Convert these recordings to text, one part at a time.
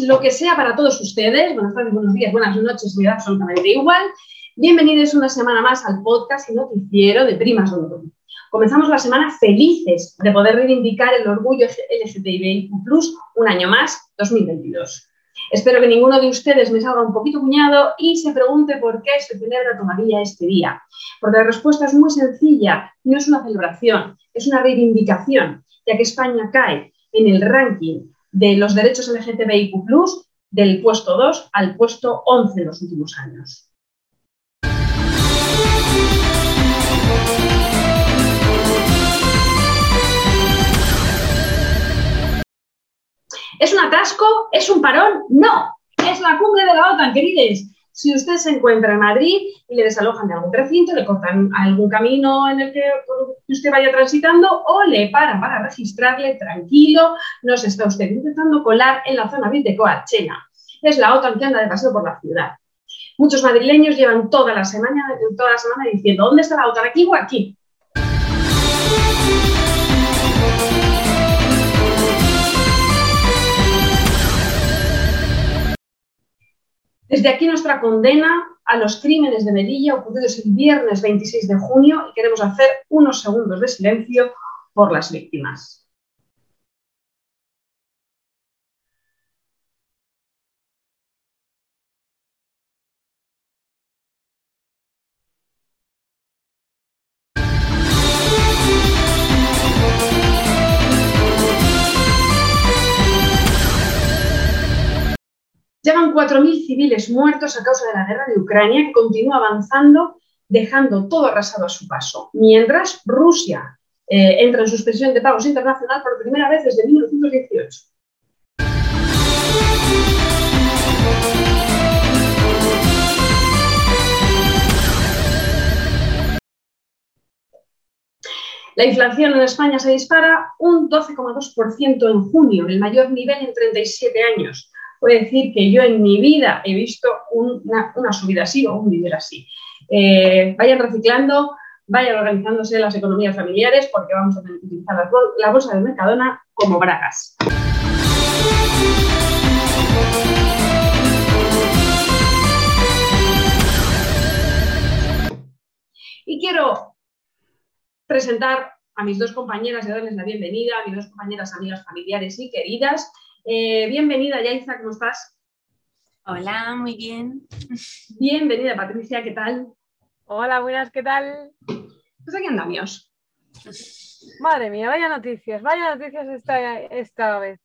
Lo que sea para todos ustedes. Buenas tardes, buenos días, buenas noches, me da absolutamente igual. Bienvenidos una semana más al podcast y noticiero de Primas London. Comenzamos la semana felices de poder reivindicar el orgullo LGTBIQ+, un año más, 2022. Espero que ninguno de ustedes me salga un poquito cuñado y se pregunte por qué se celebra todavía este día. Porque la respuesta es muy sencilla, no es una celebración, es una reivindicación, ya que España cae en el ranking de los derechos LGTBIQ, del puesto 2 al puesto 11 en los últimos años. ¿Es un atasco? ¿Es un parón? No, es la cumbre de la OTAN, queridos. Si usted se encuentra en Madrid y le desalojan de algún recinto, le cortan algún camino en el que usted vaya transitando o le paran para registrarle tranquilo, no se está usted intentando colar en la zona de Coachena. Es la OTAN que de paseo por la ciudad. Muchos madrileños llevan toda la semana, toda la semana diciendo, ¿dónde está la OTAN? ¿Aquí o aquí? Desde aquí nuestra condena a los crímenes de Melilla ocurridos el viernes 26 de junio y queremos hacer unos segundos de silencio por las víctimas. Llevan 4.000 civiles muertos a causa de la guerra de Ucrania que continúa avanzando, dejando todo arrasado a su paso. Mientras Rusia eh, entra en suspensión de pagos internacional por primera vez desde 1918. La inflación en España se dispara un 12,2% en junio, el mayor nivel en 37 años puede decir que yo en mi vida he visto una, subida así o un nivel así. Eh, vayan reciclando, vayan organizándose las economías familiares porque vamos a tener que utilizar la, bolsa de Mercadona como bragas. Y quiero presentar a mis dos compañeras y darles la bienvenida, a mis dos compañeras, amigas, familiares y queridas. Eh, bienvenida, Yaiza, ¿cómo estás? Hola, muy bien. Bienvenida, Patricia, ¿qué tal? Hola, buenas, ¿qué tal? Pues aquí andamos. Madre mía, vaya noticias, vaya noticias esta, esta vez.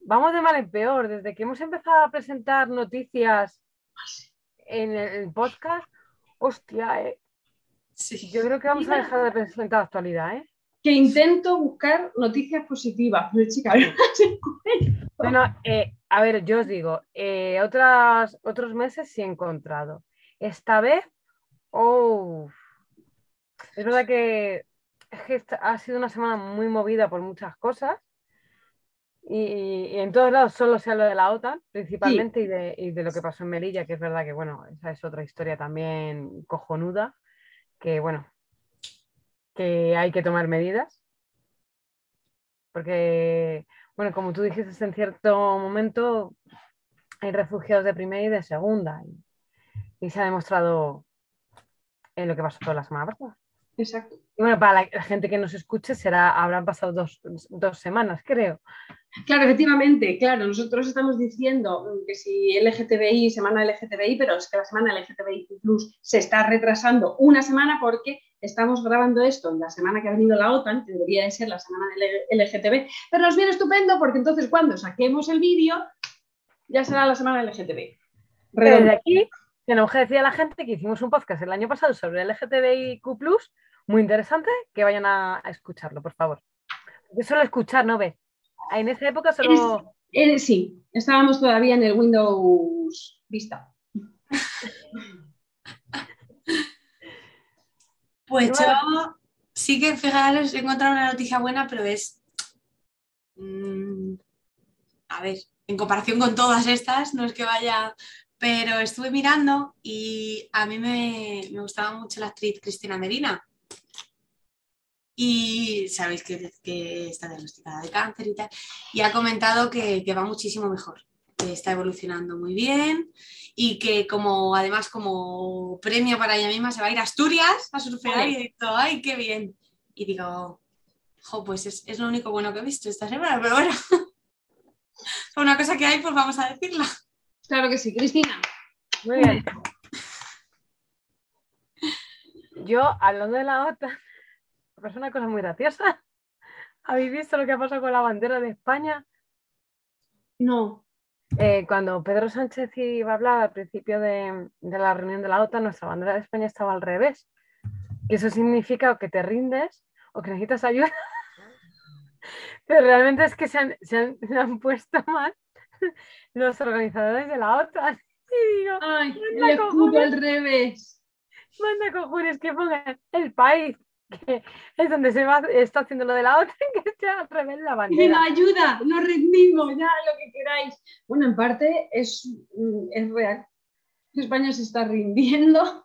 Vamos de mal en peor. Desde que hemos empezado a presentar noticias en el podcast, hostia, eh. sí. yo creo que vamos a dejar de presentar actualidad, ¿eh? Que intento buscar noticias positivas, pero chica, Bueno, eh, a ver, yo os digo, eh, otras, otros meses sí he encontrado. Esta vez, oh, es verdad que, ha sido una semana muy movida por muchas cosas. Y, en todos lados solo se habla de la OTAN, principalmente, y, de, y, de, lo que pasó en Melilla, que es verdad que, bueno, esa es otra historia también cojonuda, que, bueno, que hay que tomar medidas. Porque, bueno, como tú dijiste en cierto momento, hay refugiados de primera y de segunda. Y, se ha demostrado en lo que pasó toda la semana pasada. Exacto. Bueno, para la, gente que nos escuche, será, habrán pasado dos, dos, semanas, creo. Claro, efectivamente, claro, nosotros estamos diciendo que si LGTBI, semana LGTBI, pero es que la semana LGTBI Plus se está retrasando una semana porque estamos grabando esto en la semana que ha venido la OTAN, que debería de ser la semana del LGTB, pero nos viene estupendo porque entonces cuando saquemos el vídeo ya será la semana del LGTB. Desde aquí tenemos que decir a la gente que hicimos un podcast el año pasado sobre el LGTBIQ+, muy interesante, que vayan a, escucharlo, por favor. Yo solo escuchar, no ve. En esa época solo... sí, estábamos todavía en el Windows Vista. Pues yo sí que, fijaros, he encontrado una noticia buena, pero es. Mm, a ver, en comparación con todas estas, no es que vaya. Pero estuve mirando y a mí me, me gustaba mucho la actriz Cristina Medina. y sabéis que, que está diagnosticada de cáncer y tal, y ha comentado que, que va muchísimo mejor, que está evolucionando muy bien y que como además como premio para ella misma se va a ir a Asturias a surfear y dicho, ¡ay, qué bien! Y digo, jo, pues es, es lo único bueno que he visto esta semana, pero bueno, una cosa que hay, pues vamos a decirla. Claro que sí, Cristina. Muy bien. Yo, hablando de la OTAN, me una cosa muy graciosa. ¿Habéis visto lo que ha pasado con la bandera de España? No. Eh, cuando Pedro Sánchez iba a hablar al principio de, de la reunión de la OTAN, nuestra bandera de España estaba al revés. Y eso significa o que te rindes o que necesitas ayuda. Pero realmente es que se han, se han- se han puesto mal los organizadores de la OTAN. Y digo, Ay, Anda, el escudo cojones. al revés. manda cojones que pongan el país, que es donde se va, está haciendo lo de la OTAN, que sea al revés la Y venga, bandera. ayuda, nos rendimos, ya lo que queráis. Bueno, en parte es, mm, es real. España se está rindiendo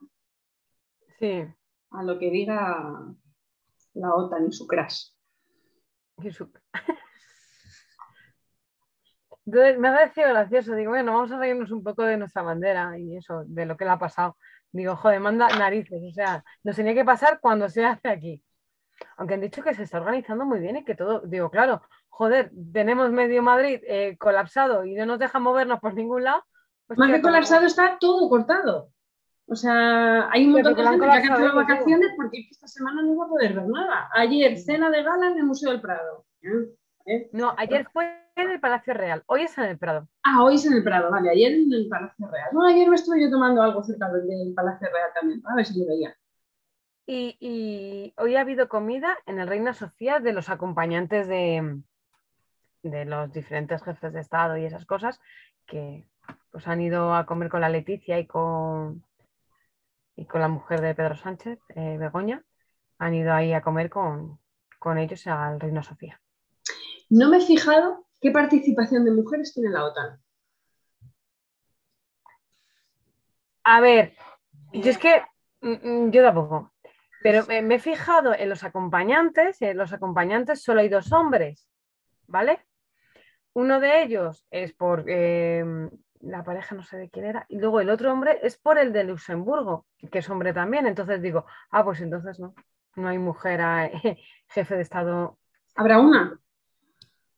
Sí, a lo que diga la OTAN y su crash. y su- Entonces me ha parecido gracioso. Digo, bueno, vamos a reírnos un poco de nuestra bandera y eso, de lo que le ha pasado. Digo, joder, manda narices. O sea, nos tenía que pasar cuando se hace aquí. Aunque han dicho que se está organizando muy bien y que todo. Digo, claro, joder, tenemos medio Madrid eh, colapsado y no nos deja movernos por ningún lado. Pues Más que colapsado está todo cortado. O sea, hay un montón de gente que ha cancelado vacaciones porque es que esta semana no iba a poder ver nada. Ayer, cena de gala en el Museo del Prado. ¿Eh? No, ayer fue en el Palacio Real, hoy es en el Prado. Ah, hoy es en el Prado, vale, ayer en el Palacio Real. No, ayer me estuve yo tomando algo cerca del, Palacio Real también, a ver si lo veía. Y, y hoy ha habido comida en el Reina Sofía de los acompañantes de, de los diferentes jefes de Estado y esas cosas que pues han ido a comer con la Leticia y con, y con la mujer de Pedro Sánchez, eh, Begoña. Han ido ahí a comer con, con ellos al Reina Sofía. No me he fijado qué participación de mujeres tiene la OTAN. A ver, yo es que mm, mm, yo tampoco. Pero me, he fijado en los acompañantes, en los acompañantes solo hay dos hombres, ¿vale? Uno de ellos es por eh, la pareja, no sé de quién era, y luego el otro hombre es por el de Luxemburgo, que es hombre también. Entonces digo, ah, pues entonces no, no hay mujer a- jefe de Estado. ¿Habrá una?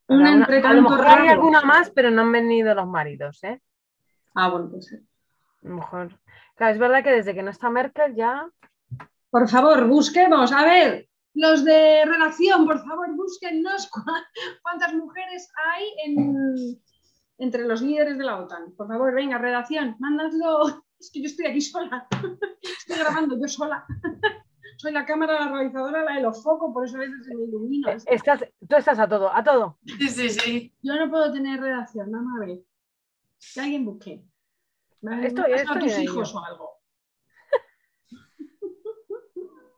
Una entre a lo mejor hay alguna más, pero no han venido los maridos, ¿eh? Ah, bueno, pues sí. A lo mejor. Claro, es verdad que desde que no está Merkel ya Por favor, busquemos, a ver, los de redacción, por favor, búsquennos cua- cuántas mujeres hay en- entre los líderes de la OTAN. Por favor, venga, redacción, mándaslo. Es que yo estoy aquí sola. Estoy grabando yo sola. Soy la cámara, la realizadora, la de los focos, por eso a veces se me ilumina. Eh, Estás, tú estás a todo, a todo. Sí, sí, sí. Yo no puedo tener redacción, vamos a ver. Que alguien busque. ¿Me Estoy- pasado a estoy tus hijos o algo?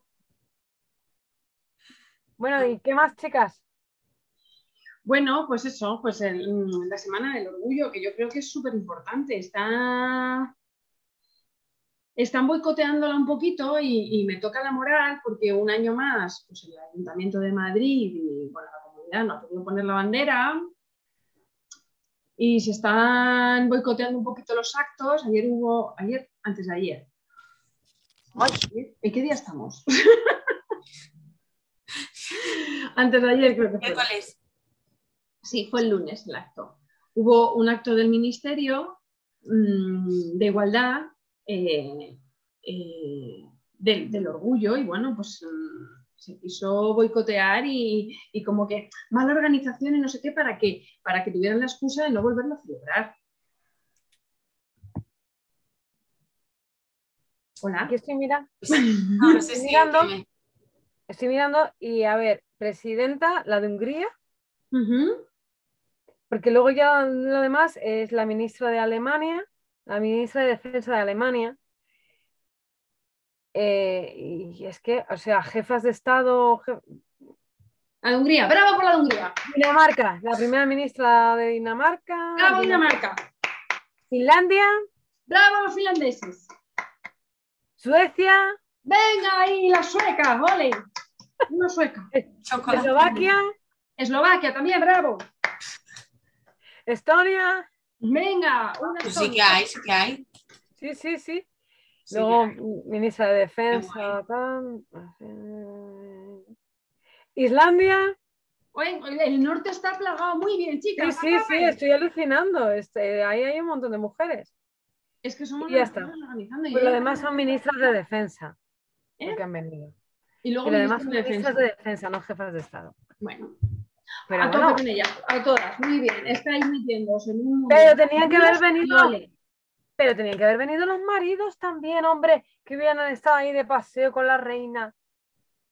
Bueno, ¿y qué más, chicas? Bueno, pues eso, pues el- mm, la semana del orgullo, que yo creo que es súper importante. Está... Están boicoteándola un poquito y, y me toca la moral porque un año más, pues el Ayuntamiento de Madrid y bueno, la comunidad no ha podido poner la bandera y se están boicoteando un poquito los actos. Ayer hubo, ayer, antes de ayer. Ay, ¿En qué día estamos? antes de ayer creo que fue. Miércoles. Sí, fue el lunes el acto. Hubo un acto del Ministerio mm, de Igualdad eh, eh, del, del orgullo y bueno, pues mm, se quiso boicotear y, y como que mala organización y no sé qué para que, para que tuvieran la excusa de no volverlo a celebrar. Hola. Aquí estoy mirando, Estoy mirando. estoy mirando y a ver, presidenta, la de Hungría, porque luego ya lo demás es la ministra de Alemania, la ministra de Defensa de Alemania. Eh, y es que, o sea, jefas de Estado, je- La de Hungría. ¡Bravo por la de Hungría! Dinamarca, la primera ministra de Dinamarca, ¡Bravo Dina- Dinamarca! Finlandia, ¡Bravo los finlandeses! Suecia, ¡Venga ahí las suecas! ¡Ole! Una sueca. Eslovaquia, Eslovaquia también, bravo. Estonia. Venga, una Pues sí que hay, sí que hay. Sí, sí, sí. Sí Luego, ministra de Defensa. Islandia. Oye, el norte está plagado muy bien, Sí, chicas. sí, sí, estoy alucinando. Este, ahí hay un montón de mujeres. Es que somos Y ya las está. que estamos organizando. y Pues lo demás son ministras de defensa. ¿Eh? Los que han venido. Y luego Y lo demás ministros son de ministras defensa. de defensa, no jefas de Estado. Bueno, Pero a bueno, con ellas, a todas, muy bien. Estáis metiéndose en un. pero tenían que haber venido. Pero tenían que haber venido los maridos también, hombre, que hubieran estado ahí de paseo con la reina.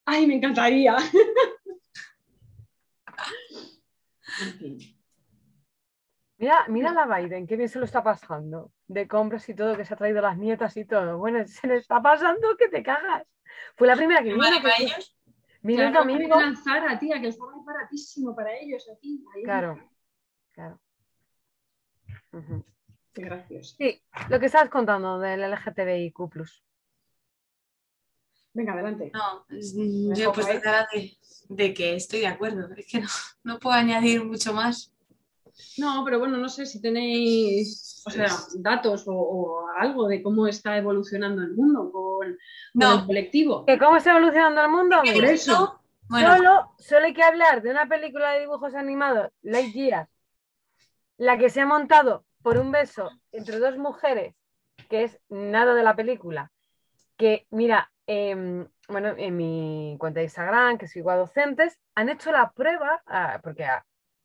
Ay, me encantaría. en fin. Mira, mira la Biden, qué bien se lo está pasando. De compras y todo, que se ha traído las nietas y todo. Bueno, se le está pasando que te cagas. Fue la primera que vino. Que el Claro, domingo. que Zara, tía, que estaba baratísimo para ellos aquí. Ahí. Claro, claro. Ujú. Qué gracioso. Sí, lo que estabas contando del LGTBIQ. Venga, adelante. No, yo pues de, de que estoy de acuerdo. Es que no, no puedo añadir mucho más. No, pero bueno, no sé si tenéis, o sea, datos o, o algo de cómo está evolucionando el mundo con, No. el colectivo. ¿Que ¿Cómo está evolucionando el mundo? ¿Qué Por eso. Bueno, Solo, solo hay que hablar de una película de dibujos animados, Lightyear, la que se ha montado por un beso entre dos mujeres, que es nada de la película. Que, mira, em, bueno, en mi cuenta de Instagram, que sigo a docentes, han hecho la prueba, ah, porque ha,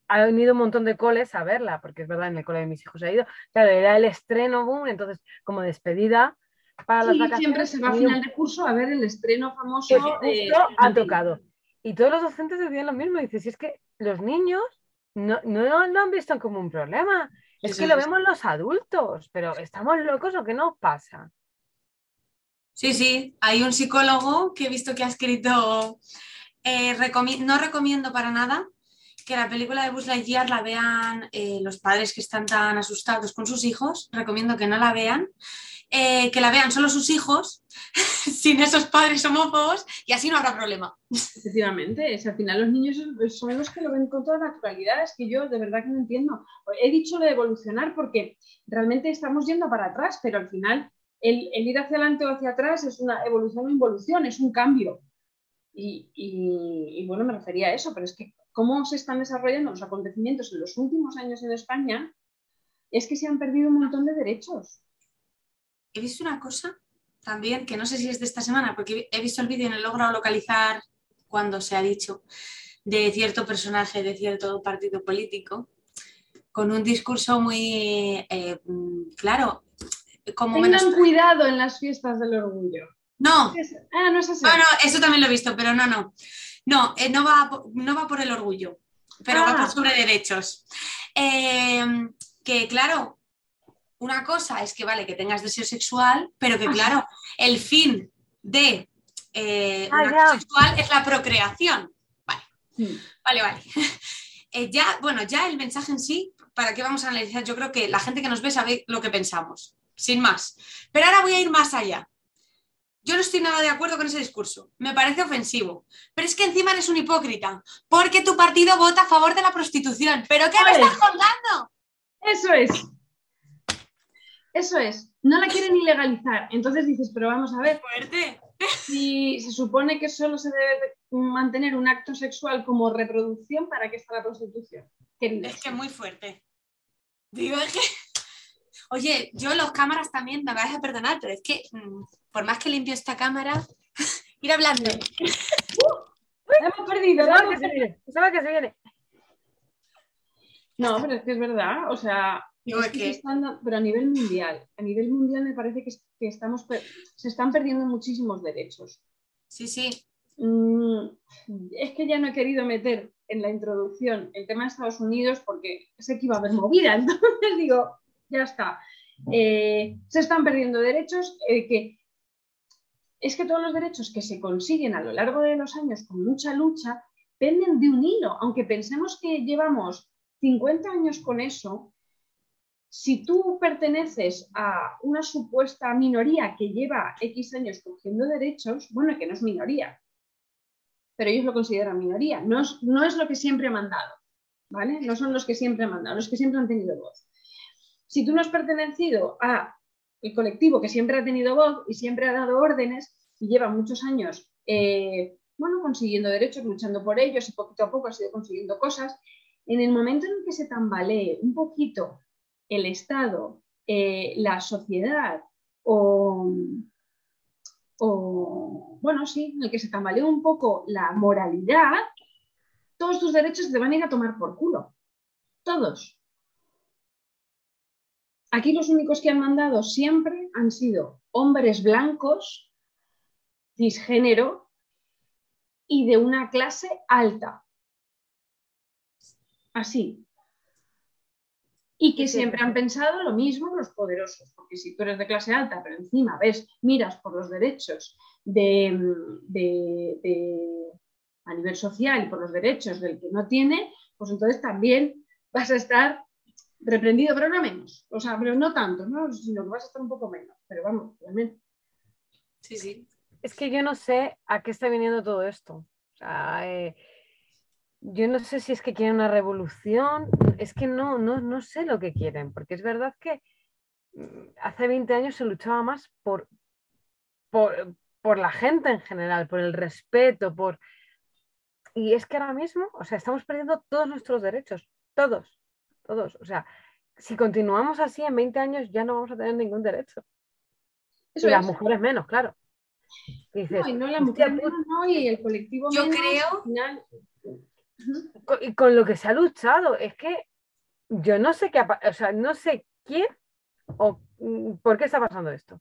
ha venido un montón de coles a verla, porque es verdad, en el cole de mis hijos ha ido. Claro, era el estreno, boom, entonces, como despedida para las Sí, vacaciones. siempre se va a final de curso a ver el estreno famoso justo ha tocado. Y todos los docentes decían lo mismo. Dices, si es que los niños no, no lo han visto como un problema. Es que lo vemos los adultos, pero ¿estamos locos o qué nos pasa? Sí, sí, hay un psicólogo que he visto que ha escrito, eh, recomi- no recomiendo para nada que la película de Buzz Lightyear la vean eh, los padres que están tan asustados con sus hijos, recomiendo que no la vean, eh, que la vean solo sus hijos, sin esos padres homófobos, y así no habrá problema. Efectivamente, es, al final los niños son los que lo ven con toda naturalidad, es que yo de verdad que no entiendo. He dicho lo de evolucionar porque realmente estamos yendo para atrás, pero al final el, ir hacia adelante o hacia atrás es una evolución o involución, es un cambio. Y, y- y, bueno, me refería a eso, pero es que cómo se están desarrollando los acontecimientos en los últimos años en España es que se han perdido un montón de derechos. He visto una cosa también, que no sé si es de esta semana, porque he visto el vídeo y no he logrado localizar cuando se ha dicho de cierto personaje de cierto partido político, con un discurso muy eh, claro, como Tengan menos... cuidado en las fiestas del orgullo. No, Es- Ah, no es así. bueno, eso también lo he visto, pero no, no. No, eh, no, va, no va por el orgullo, pero va Ah. por sobre derechos. Eh, que claro, una cosa es que vale que tengas deseo sexual, pero que claro, el fin de eh, un Ah, acto sexual es la procreación. Vale, Sí. vale, vale. Eh, ya, bueno, ya el mensaje en sí, ¿para qué vamos a analizar? Yo creo que la gente que nos ve sabe lo que pensamos, sin más. Pero ahora voy a ir más allá. Yo no estoy nada de acuerdo con ese discurso. Me parece ofensivo. Pero es que encima eres un hipócrita. Porque tu partido vota a favor de la prostitución. ¿Pero qué me estás colgando? Eso es. Eso es. No la quieren ilegalizar. Entonces dices, pero vamos a ver, Fuerte. si se supone que solo se debe de mantener un acto sexual como reproducción, ¿para qué está la prostitución? Es que muy fuerte. Digo, es que. Oye, yo los cámaras también me vais a perdonar, pero es que mm, por más que limpio esta cámara, ir hablando. La hemos perdido. hemos que se viene, que se viene. No, pero es que es verdad. O sea, Es que están pero a nivel mundial. A nivel mundial me parece que, que estamos se están perdiendo muchísimos derechos. Sí, sí. Mm, es que ya no he querido meter en la introducción el tema de Estados Unidos porque sé que iba a haber movida, entonces digo, ya está. Eh, se están perdiendo derechos eh, que es que todos los derechos que se consiguen a lo largo de los años con mucha lucha penden de un hilo, aunque pensemos que llevamos 50 años con eso. Si tú perteneces a una supuesta minoría que lleva X años cogiendo derechos, bueno, que no es minoría, pero ellos lo consideran minoría. No es, no es lo que siempre han mandado, ¿vale? No son los que siempre han mandado, los que siempre han tenido voz. Si tú no has pertenecido a el colectivo que siempre ha tenido voz y siempre ha dado órdenes y lleva muchos años, eh, bueno, consiguiendo derechos, luchando por ellos y poquito a poco ha ido consiguiendo cosas, en el momento en que se tambalee un poquito el Estado, eh, la sociedad o, o, bueno, sí, en el que se tambalee un poco la moralidad, todos tus derechos te van a ir a tomar por culo. Todos. Aquí los únicos que han mandado siempre han sido hombres blancos, cisgénero y de una clase alta. Así. Y que siempre han pensado lo mismo los poderosos, porque si tú eres de clase alta, pero encima ves, miras por los derechos de, a nivel social y por los derechos del que no tiene, pues entonces también vas a estar reprendido, pero no menos. O sea, pero no tanto, ¿no? sino que vas a estar un poco menos. Pero vamos, realmente. Sí, sí. Es que yo no sé a qué está viniendo todo esto. O sea, eh, yo no sé si es que quieren una revolución, es que no, no, no sé lo que quieren, porque es verdad que mm, hace 20 años se luchaba más por, por, por la gente en general, por el respeto, por... Y es que ahora mismo, o sea, estamos perdiendo todos nuestros derechos, todos todos. O sea, si continuamos así en 20 años ya no vamos a tener ningún derecho. y las mujeres menos, claro. Y no, y no las mujeres menos, no, y el colectivo Yo menos, creo... Y con lo que se ha luchado, es que yo no sé qué, o sea, no sé quién o mm, por qué está pasando esto.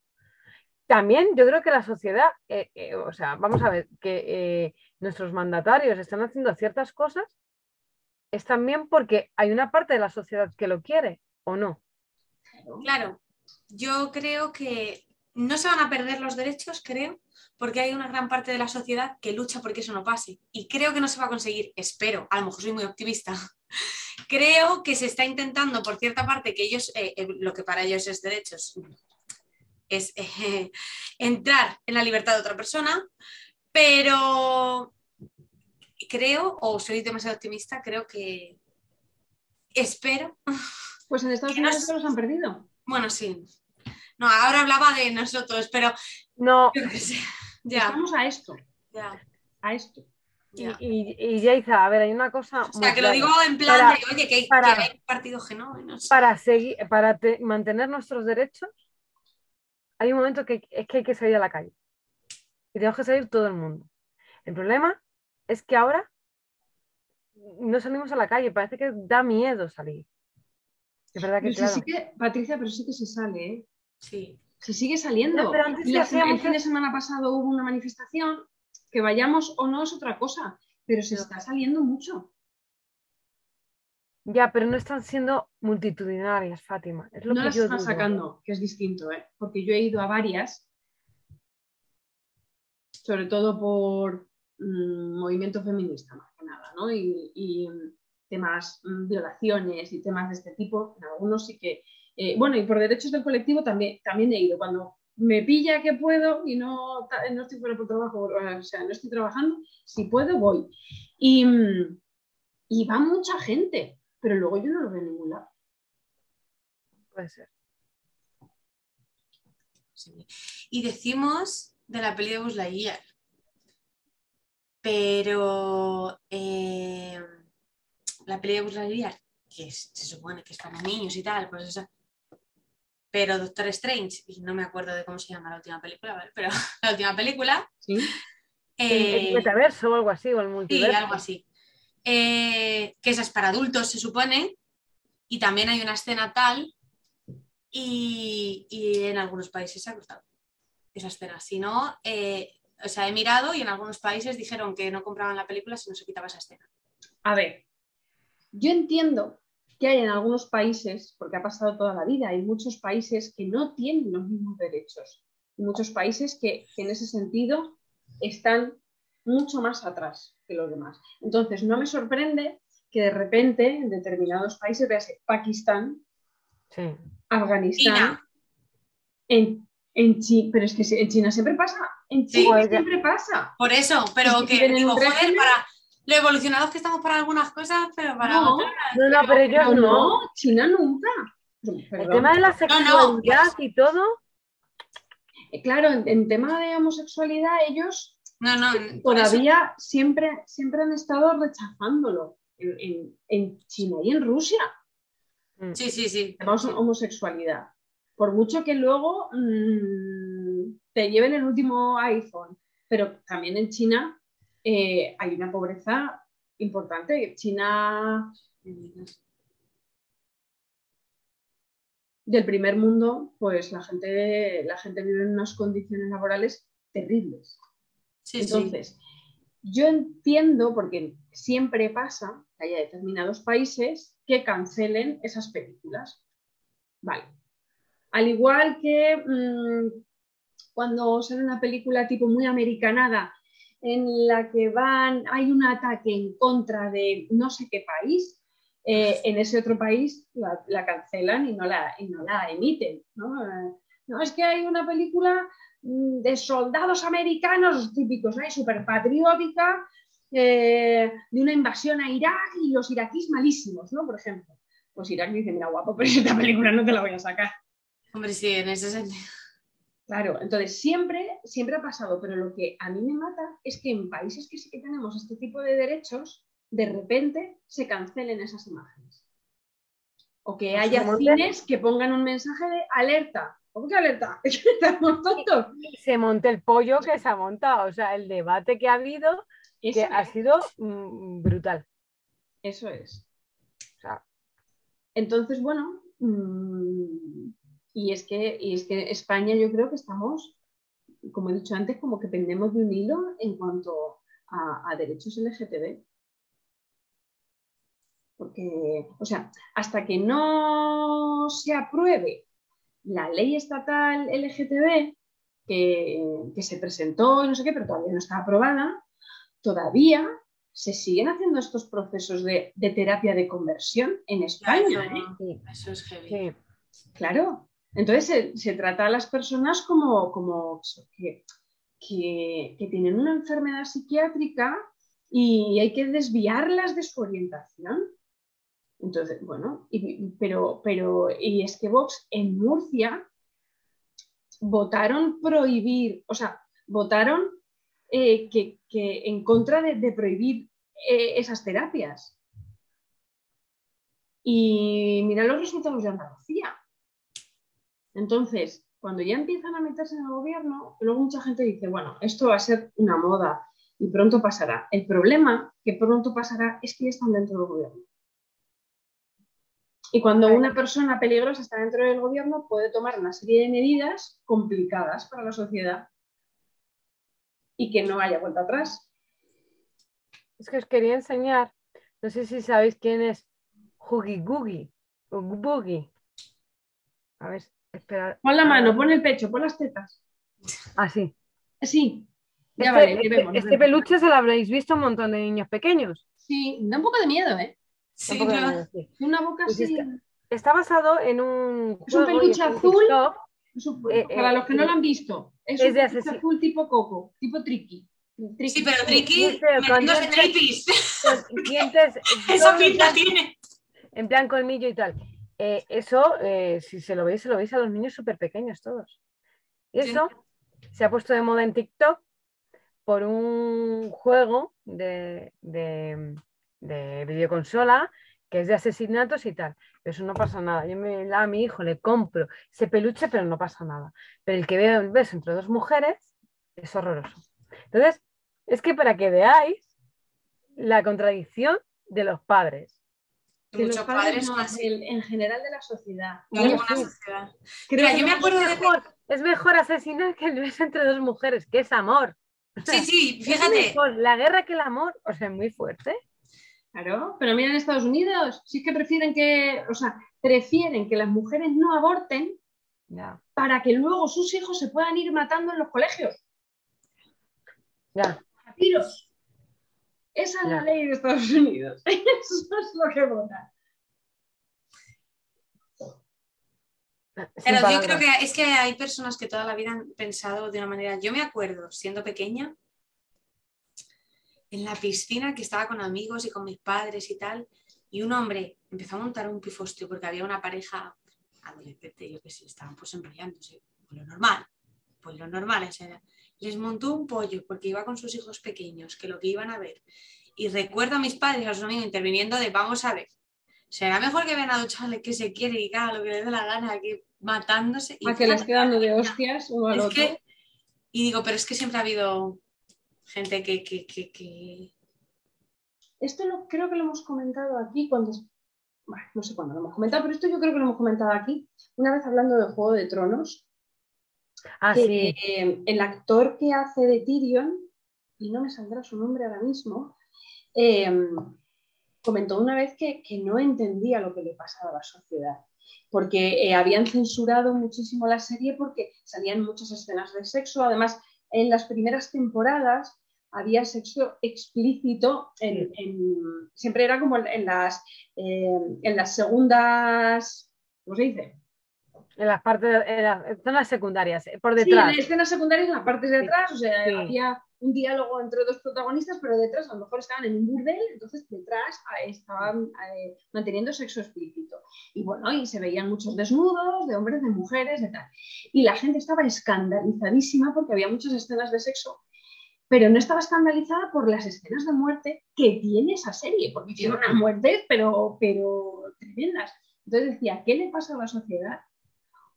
También yo creo que la sociedad, eh, eh, o sea, vamos a ver, que eh, nuestros mandatarios están haciendo ciertas cosas es también porque hay una parte de la sociedad que lo quiere o no. Claro, yo creo que no se van a perder los derechos, creo, porque hay una gran parte de la sociedad que lucha porque eso no pase. Y creo que no se va a conseguir, espero, a lo mejor soy muy optimista. creo que se está intentando, por cierta parte, que ellos, eh, eh, lo que para ellos es derechos, es eh, entrar en la libertad de otra persona, pero creo, o soy demasiado optimista, creo que espero. Pues en Estados Unidos se los han perdido. Bueno, sí. No, ahora hablaba de nosotros, pero no. Ya. Estamos a esto. Ya. A esto. Y, y, y Yaiza, a ver, hay una cosa. O sea, que lo digo en plan de, oye, que hay, para, que hay genuino. Para, seguir, para te, mantener nuestros derechos, hay un momento que es que hay que salir a la calle. Y tenemos que salir todo el mundo. El problema es que ahora no salimos a la calle, parece que da miedo salir. Es verdad que, claro. sí que Patricia, pero sí que se sale, ¿eh? Sí. Se sigue saliendo. y la, el fin de semana pasado hubo una manifestación, que vayamos o no es otra cosa, pero se está saliendo mucho. Ya, pero no están siendo multitudinarias, Fátima. Es lo no que las yo están digo. sacando, que es distinto, ¿eh? porque yo he ido a varias, sobre todo por, Mm, movimiento feminista, más que nada, ¿no? Y, temas, mm, violaciones y temas de este tipo, en algunos sí que... Eh, bueno, y por derechos del colectivo también, también he ido. Cuando me pilla que puedo y no, no estoy fuera por trabajo, o sea, no estoy trabajando, si puedo, voy. Y, y va mucha gente, pero luego yo no lo veo en ningún lado. Puede ser. Y decimos de la peli de Buzz pero eh, la peli de Buzz que se supone que es para niños y tal, pues esa. Pero Doctor Strange, y no me acuerdo de cómo se llama la última película, ¿vale? pero la última película. ¿Sí? Eh, el metaverso o algo así, o el sí, multiverso. algo así. Eh, que esa es para adultos, se supone, y también hay una escena tal, y, y en algunos países se ha cruzado esa escena. Si no, eh, o sea, he mirado y en algunos países dijeron que no compraban la película si no se quitaba esa escena. A ver, yo entiendo que hay en algunos países, porque ha pasado toda la vida, hay muchos países que no tienen los mismos derechos. Y muchos países que, que en ese sentido están mucho más atrás que los demás. Entonces, no me sorprende que de repente en determinados países, veas Pakistán, Sí. Afganistán, China. en, En Chi- pero es que en China siempre pasa. En. China siempre pasa. Por eso, pero Es que que digo, joder, para lo evolucionados que estamos para algunas cosas, pero para No, otras. No, no, pero ellos No, no. China nunca. El tema de la no, sexualidad y todo, Eh, Claro, en, en tema de homosexualidad, ellos No, no, por eso. todavía siempre, siempre han estado rechazándolo en, en- en China y en Rusia. mm, Sí, sí, sí. Tenemos homosexualidad. Por mucho que luego mm, te lleven el último iPhone, pero también en China eh, hay una pobreza importante. China del primer mundo, pues la gente, la gente vive en unas condiciones laborales terribles. Sí, sí. Entonces, yo entiendo, porque siempre pasa que haya determinados países que cancelen esas películas. Vale. Al igual que mm, cuando sale una película tipo muy americanada en la que van, hay un ataque en contra de no sé qué país, eh, en ese otro país la, la cancelan y no la, y no la emiten. ¿no? Eh, no, es que hay una película mm, de soldados americanos típicos, ¿no? súper patriótica, eh, de una invasión a Irak y los iraquíes malísimos, ¿no? Por ejemplo. Pues Irak dice, mira, guapo, pero esta película no te la voy a sacar. Hombre, sí, en ese sentido. Claro, entonces siempre, siempre ha pasado, pero lo que a mí me mata es que en países que sí que tenemos este tipo de derechos, de repente se cancelen esas imágenes. O que Pues haya cines que pongan un mensaje de alerta. ¿Cómo que alerta? Estamos tontos. se monte el pollo que se ha montado. O sea, el debate que ha habido, que ha sido mm, brutal. Eso es. O sea, Entonces, bueno, mm, y es que, y es que España yo creo que estamos, como he dicho antes, como que pendemos de un hilo en cuanto a, a derechos LGTB. Porque, o sea, hasta que no se apruebe la ley estatal LGTB que, que se presentó y no sé qué, pero todavía no está aprobada, todavía se siguen haciendo estos procesos de, de terapia de conversión en España. ¿eh? sí, Eso es heavy. sí. Claro. Entonces se, trata a las personas como, que, tienen una enfermedad psiquiátrica y hay que desviarlas de su orientación. Entonces, bueno, pero, pero y es que Vox en Murcia votaron prohibir, o sea, votaron eh, que, en contra de, de prohibir eh, esas terapias. Y mira los resultados de Andalucía. Entonces, cuando ya empiezan a meterse en el gobierno, luego mucha gente dice, bueno, esto va a ser una moda y pronto pasará. El problema que pronto pasará es que ya están dentro del gobierno. Y cuando una persona peligrosa está dentro del gobierno, puede tomar una serie de medidas complicadas para la sociedad y que no haya vuelta atrás. Es que os quería enseñar, no sé si sabéis quién es Huggy Googie, o Boogie. A ver, espera. Pon la mano, pon el pecho, pon las tetas. Ah, sí. Ya Este, vale, este- vemos, este vemos. peluche se lo habréis visto a un montón de niños pequeños. Sí, da un poco de miedo, ¿eh? Sí, Tampoco de no. niños, sí. Una boca Pues así. está- Está basado en un Es un peluche azul. Un- Eh, para eh, los que no lo han visto, es, es un de peluche asesino. azul tipo coco, tipo tricky. Tricky. Sí, pero Tricky metiéndose es- tripis. Dientes. En pinta tiene. En plan colmillo y tal. Eh, eso, eh, si se lo veis, se lo veis a los niños súper pequeños todos. Y Sí. eso se ha puesto de moda en TikTok por un juego de, de, de videoconsola que es de asesinatos y tal. Pero eso no pasa nada. Yo me, a mi hijo le compro ese peluche, pero no pasa nada. Pero el que veo el beso entre dos mujeres es horroroso. Entonces, es que para que veáis la contradicción de los padres. Los Muchos padres padres no, así. el- en general de la sociedad. de alguna sí. sociedad. Creo Mira, que yo me acuerdo Es de mejor, es mejor asesinar que el beso entre dos mujeres, que es amor. Sí, sí, Es fíjate. mejor la guerra que el amor, o sea, es muy fuerte. Claro, pero mira en Estados Unidos, sí que prefieren que, o sea, prefieren que las mujeres no aborten Ya, para que luego sus hijos se puedan ir matando en los colegios. ya. A tiros. Esa es la ley de Estados Unidos. Eso es lo que votan. Pero yo creo que es que hay personas que toda la vida han pensado de una manera. Yo me acuerdo, siendo pequeña, en la piscina que estaba con amigos y con mis padres y tal, y un hombre empezó a montar un pifostio porque había una pareja adolescente, yo que sé, estaban pues enrollándose, lo normal, pues lo normal, esa era. Les montó un pollo porque iba con sus hijos pequeños, que lo que iban a ver. Y recuerdo a mis padres a sus amigos interviniendo de vamos a ver, será mejor que vean a dos chavales que se quieren y cada lo que les dé la gana, que matándose. Y A que le esté dando de hostias uno al es otro. que, y digo, pero es que siempre ha habido gente que, que, que, que- Esto lo, creo que lo hemos comentado aquí cuando... Bueno, no sé cuándo lo hemos comentado, pero esto yo creo que lo hemos comentado aquí. Una vez hablando de Juego de Tronos, Ah, que sí. eh, el actor que hace de Tyrion, y no me saldrá su nombre ahora mismo, eh, comentó una vez que, que no entendía lo que le pasaba a la sociedad, porque eh, habían censurado muchísimo la serie porque salían muchas escenas de sexo, además en las primeras temporadas había sexo explícito, en, en- siempre era como en las, en las segundas, ¿cómo se dice? En las partes, en las zonas secundarias, eh, por Sí, detrás. en escenas secundarias, en la parte de Sí. atrás, o sea, Sí. había un diálogo entre dos protagonistas, pero detrás a lo mejor estaban en un burdel, entonces detrás eh, estaban eh, manteniendo sexo explícito. Y bueno, y se veían muchos desnudos de hombres, de mujeres, de tal. Y la gente estaba escandalizadísima porque había muchas escenas de sexo, pero no estaba escandalizada por las escenas de muerte que tiene esa serie, porque tiene unas muertes, pero, pero tremendas. Entonces decía, ¿qué le pasa a la sociedad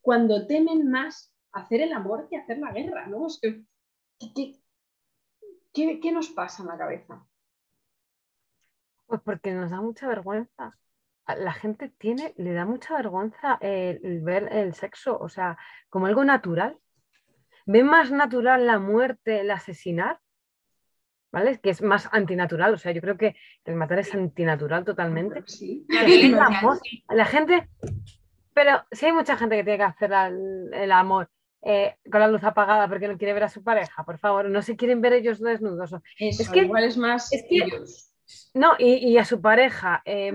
cuando temen más hacer el amor que hacer la guerra? ¿no? Es que, ¿qué, qué- qué nos pasa en la cabeza? Pues porque nos da mucha vergüenza. A La gente tiene, le da mucha vergüenza el, el ver el sexo, o sea, como algo natural. Ven más natural la muerte, el asesinar, ¿vale? Que es más antinatural, o sea, yo creo que el matar es antinatural totalmente. La sí. La gente, pero si hay mucha gente que tiene que hacer el, el amor eh, con la luz apagada porque no quiere ver a su pareja, por favor, no se quieren ver ellos desnudos. Eso, Es que- igual es más es que- ellos. No, y, y a su pareja. eh,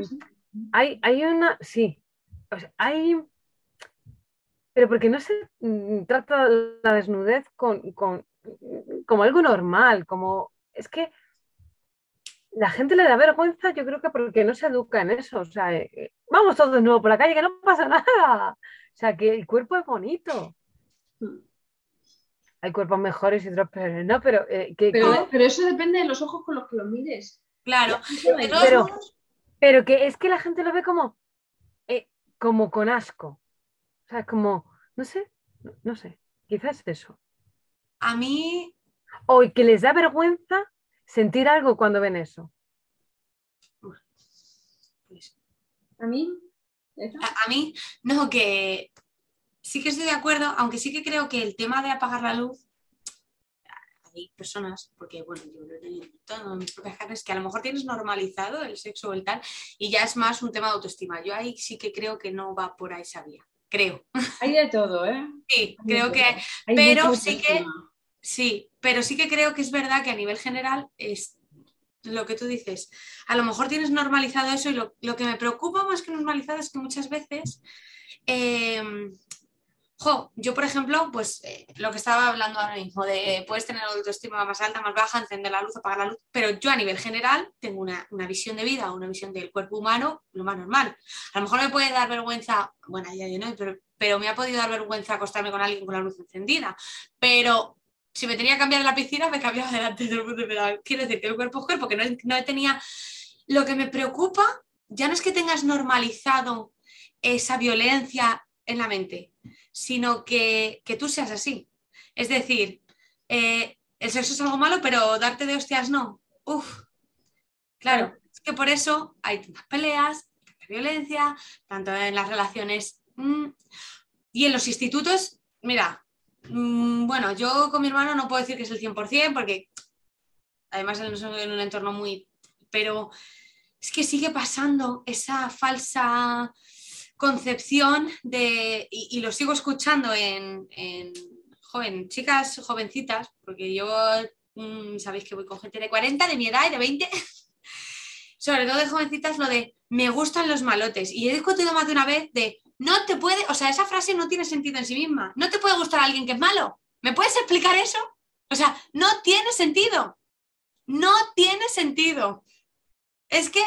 hay, hay una, sí, o sea, hay, pero porque no se mm, trata la desnudez con, con- como algo normal, como, es que la gente le da vergüenza, yo creo que porque no se educa en eso, o sea, eh, eh, vamos todos de nuevo por la calle, que no pasa nada, o sea, que el cuerpo es bonito. Hay cuerpos mejores y otros peores, ¿no? Pero, eh, que, Pero, que- pero eso depende de los ojos con los que lo mires. Claro. Pero- Pero que es que la gente lo ve como, eh, como con asco. O sea, como, no sé, no, no sé, quizás eso. a mí, O que les da vergüenza sentir algo cuando ven eso. pues, A mí, a, a mí, no, que sí que estoy de acuerdo, aunque sí que creo que el tema de apagar la luz, hay personas, porque bueno, yo lo he tenido todo en mis propias carnes, que a lo mejor tienes normalizado el sexo o el tal, y ya es más un tema de autoestima. Yo ahí sí que creo que no va por ahí esa vía. Creo. Hay de todo, ¿eh? Sí, Hay creo que Hay pero sí que- autoestima. Sí, pero sí que creo que es verdad que a nivel general es lo que tú dices. A lo mejor tienes normalizado eso y lo, que me preocupa más que normalizado es que muchas veces, eh, jo, yo por ejemplo, pues eh, lo que estaba hablando ahora mismo, de puedes tener autoestima más alta, más baja, encender la luz, apagar la luz, pero yo a nivel general tengo una, una visión de vida, una visión del cuerpo humano, lo más normal. A lo mejor me puede dar vergüenza, bueno, ya yo no, pero, pero me ha podido dar vergüenza acostarme con alguien con la luz encendida, pero si me tenía que cambiar en la piscina, me cambiaba delante de todo el mundo. Pero quiero decir que el cuerpo es cuerpo, que no, no tenía. Lo que me preocupa ya no es que tengas normalizado esa violencia en la mente, sino que, que tú seas así. Es decir, eh, el sexo es algo malo, pero darte de hostias no. Uf, claro, es que por eso hay tantas peleas, tanta violencia, tanto en las relaciones. mm, y en los institutos, mira, Mm, Bueno, yo con mi hermano no puedo decir que es el 100% porque además él no en un entorno muy... Pero es que sigue pasando esa falsa concepción de... Y, y lo sigo escuchando en, en joven, chicas jovencitas, porque yo mm, sabéis que voy con gente de 40, de mi edad y de 20. Sobre todo de jovencitas, lo de me gustan los malotes. Y he discutido más de una vez de no te puede, o sea, esa frase no tiene sentido en sí misma. No te puede gustar a alguien que es malo. ¿Me puedes explicar eso? O sea, no tiene sentido. No tiene sentido. Es que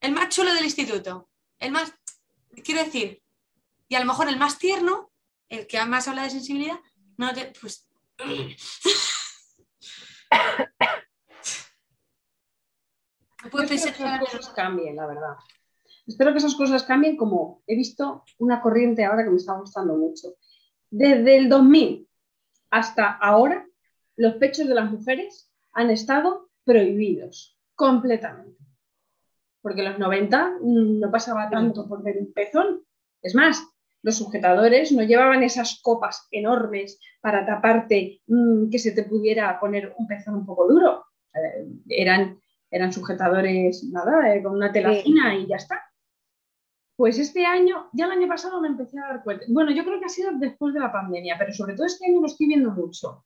el más chulo del instituto, el más, quiero decir, y a lo mejor el más tierno, el que más habla de sensibilidad, no te, pues... Espero que la verdad. Espero que esas cosas cambien como he visto una corriente ahora que me está gustando mucho. Desde el 2000 hasta ahora, los pechos de las mujeres han estado prohibidos completamente. Porque en los 90 no pasaba tanto por ver un pezón. Es más, los sujetadores no llevaban esas copas enormes para taparte mm, que se te pudiera poner un pezón un poco duro. Eh, eran, eran sujetadores, nada, eh, con una tela fina y ya está. Pues este año, ya el año pasado me empecé a dar cuenta. Bueno, yo creo que ha sido después de la pandemia, pero sobre todo este año lo estoy viendo mucho.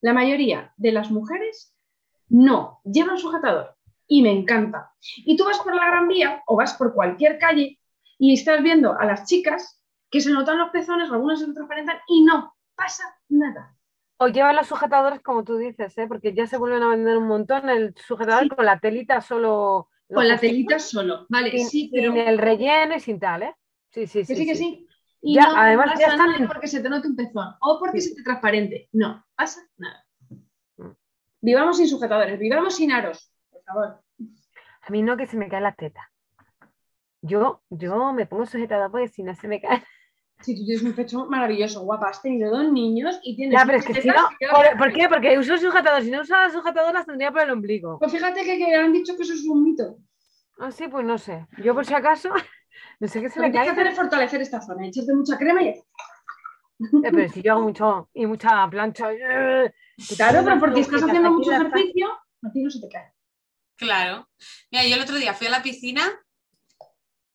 La mayoría de las mujeres no llevan sujetador y me encanta. Y tú vas por la Gran Vía o vas por cualquier calle y estás viendo a las chicas que se notan los pezones, algunas se transparentan y no pasa nada. O llevan los sujetadores como tú dices, ¿eh? porque ya se vuelven a vender un montón el sujetador con la telita solo con la telita solo, vale, sí, pero... Sin el relleno y sin tal, ¿eh? Sí, sí, sí. sí, que sí. Y ya, además ya están... porque se te note un pezón o porque se te transparente. No, pasa nada. Mm. Vivamos sin sujetadores, vivamos sin aros, por favor. A mí no que se me cae la teta. Yo, yo me pongo sujetador porque si no se me cae. Si tú tienes un pecho maravilloso, guapa, has tenido dos niños y tienes. Ya, pero es que si no. ¿Por, qué? Porque uso sujetador. Si no usara sujetador, las tendría por el ombligo. Pues fíjate que, que, han dicho que eso es un mito. Ah, sí, pues no sé. Yo, por si acaso, no sé qué se. Lo que que hacer es fortalecer esta zona, echarte mucha crema y. Eh, pero si yo hago mucho y mucha plancha. Eh, claro, pero porque estás haciendo mucho ejercicio, a ti no se te cae. Claro. Mira, yo el otro día fui a la piscina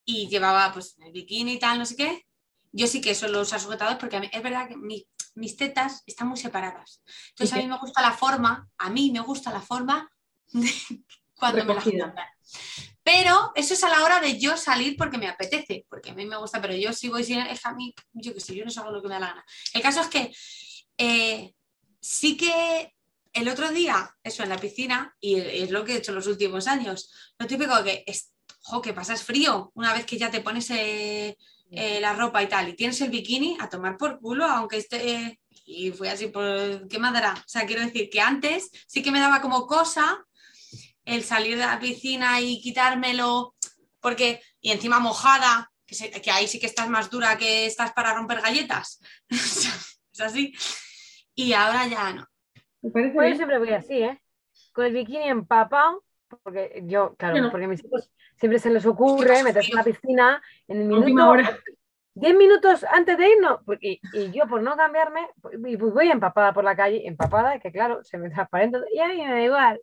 y llevaba pues el bikini y tal, no sé qué yo sí que suelo usar sujetadores porque es verdad que mis tetas están muy separadas. Entonces a mí me gusta la forma, a mí me gusta la forma de cuando me la Pero eso es a la hora de yo salir porque me apetece, porque a mí me gusta, pero yo si voy sin es a mí, yo qué sé, yo no salgo lo que me da la gana. El caso es que eh, sí que el otro día, eso en la piscina, y es lo que he hecho los últimos años, lo típico que es, jo, que pasas frío una vez que ya te pones eh, eh, la ropa y tal, y tienes el bikini a tomar por culo, aunque esté... y fue así, por ¿qué más dará? O sea, quiero decir que antes sí que me daba como cosa el salir de la piscina y quitármelo, porque, y encima mojada, que, ahí sí que estás más dura que estás para romper galletas. es así. Y ahora ya no. pues yo siempre voy así, ¿eh? Con el bikini empapado, porque yo, claro, porque mis hijos siempre se les ocurre meterse en la piscina en el minuto. 10 minutos antes de irnos, y, y, yo por no cambiarme, pues, pues, voy empapada por la calle, empapada, que claro, se me transparenta, y a mí me da igual.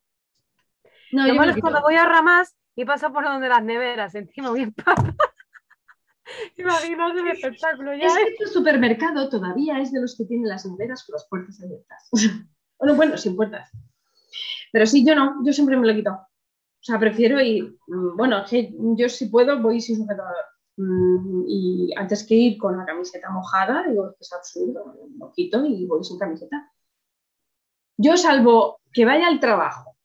No, Lo malo es cuando voy a ramas y paso por donde las neveras, encima voy empapada. Imaginaos el espectáculo ya. Es que tu supermercado todavía es de los que tienen las neveras con las puertas abiertas. bueno, bueno, sin puertas. Pero sí, yo no, yo siempre me lo quito. O sea, prefiero ir, mm, bueno, yo si puedo voy sin sujetador. Mm, y antes que ir con la camiseta mojada, digo, que es absurdo, lo quito y voy sin camiseta. Yo salvo que vaya al trabajo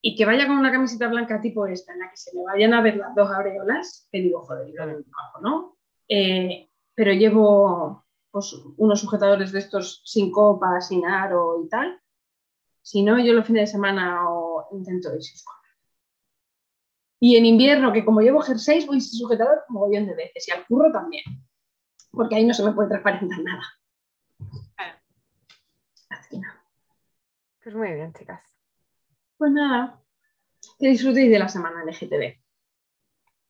y que vaya con una camiseta blanca tipo esta, en la que se me vayan a ver las dos areolas, que digo, joder, yo el trabajo, ¿no? Eh, pero llevo pues, unos sujetadores de estos sin copa, sin aro y tal, si no, yo los fines de semana intento ir sin sujetador. Y en invierno, que como llevo jerseys, voy sin sujetador un bien de veces. Y al curro también. Porque ahí no se me puede transparentar nada. Así nada. Pues muy bien, chicas. Pues nada. Que disfrutéis de la semana LGTB.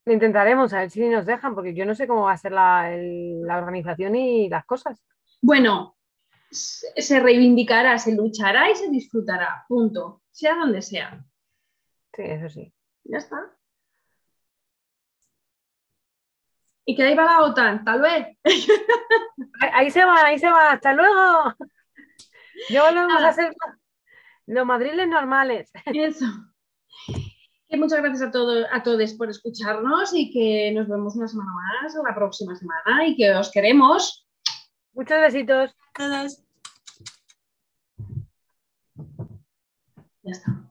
Lo intentaremos, a ver si nos dejan, porque yo no sé cómo va a ser la organización y las cosas. Bueno, se reivindicará, se luchará y se disfrutará, punto, sea donde sea. Sí, eso sí. Ya está. Y que ahí va la OTAN, tal vez. Ahí se va, ahí se va, hasta luego. Yo volvemos a hacer los madriles normales. Eso. Muchas gracias a, todos a todos por escucharnos y que nos vemos una semana más, la próxima semana, y que os queremos. Muchos besitos. Todos. Ya está.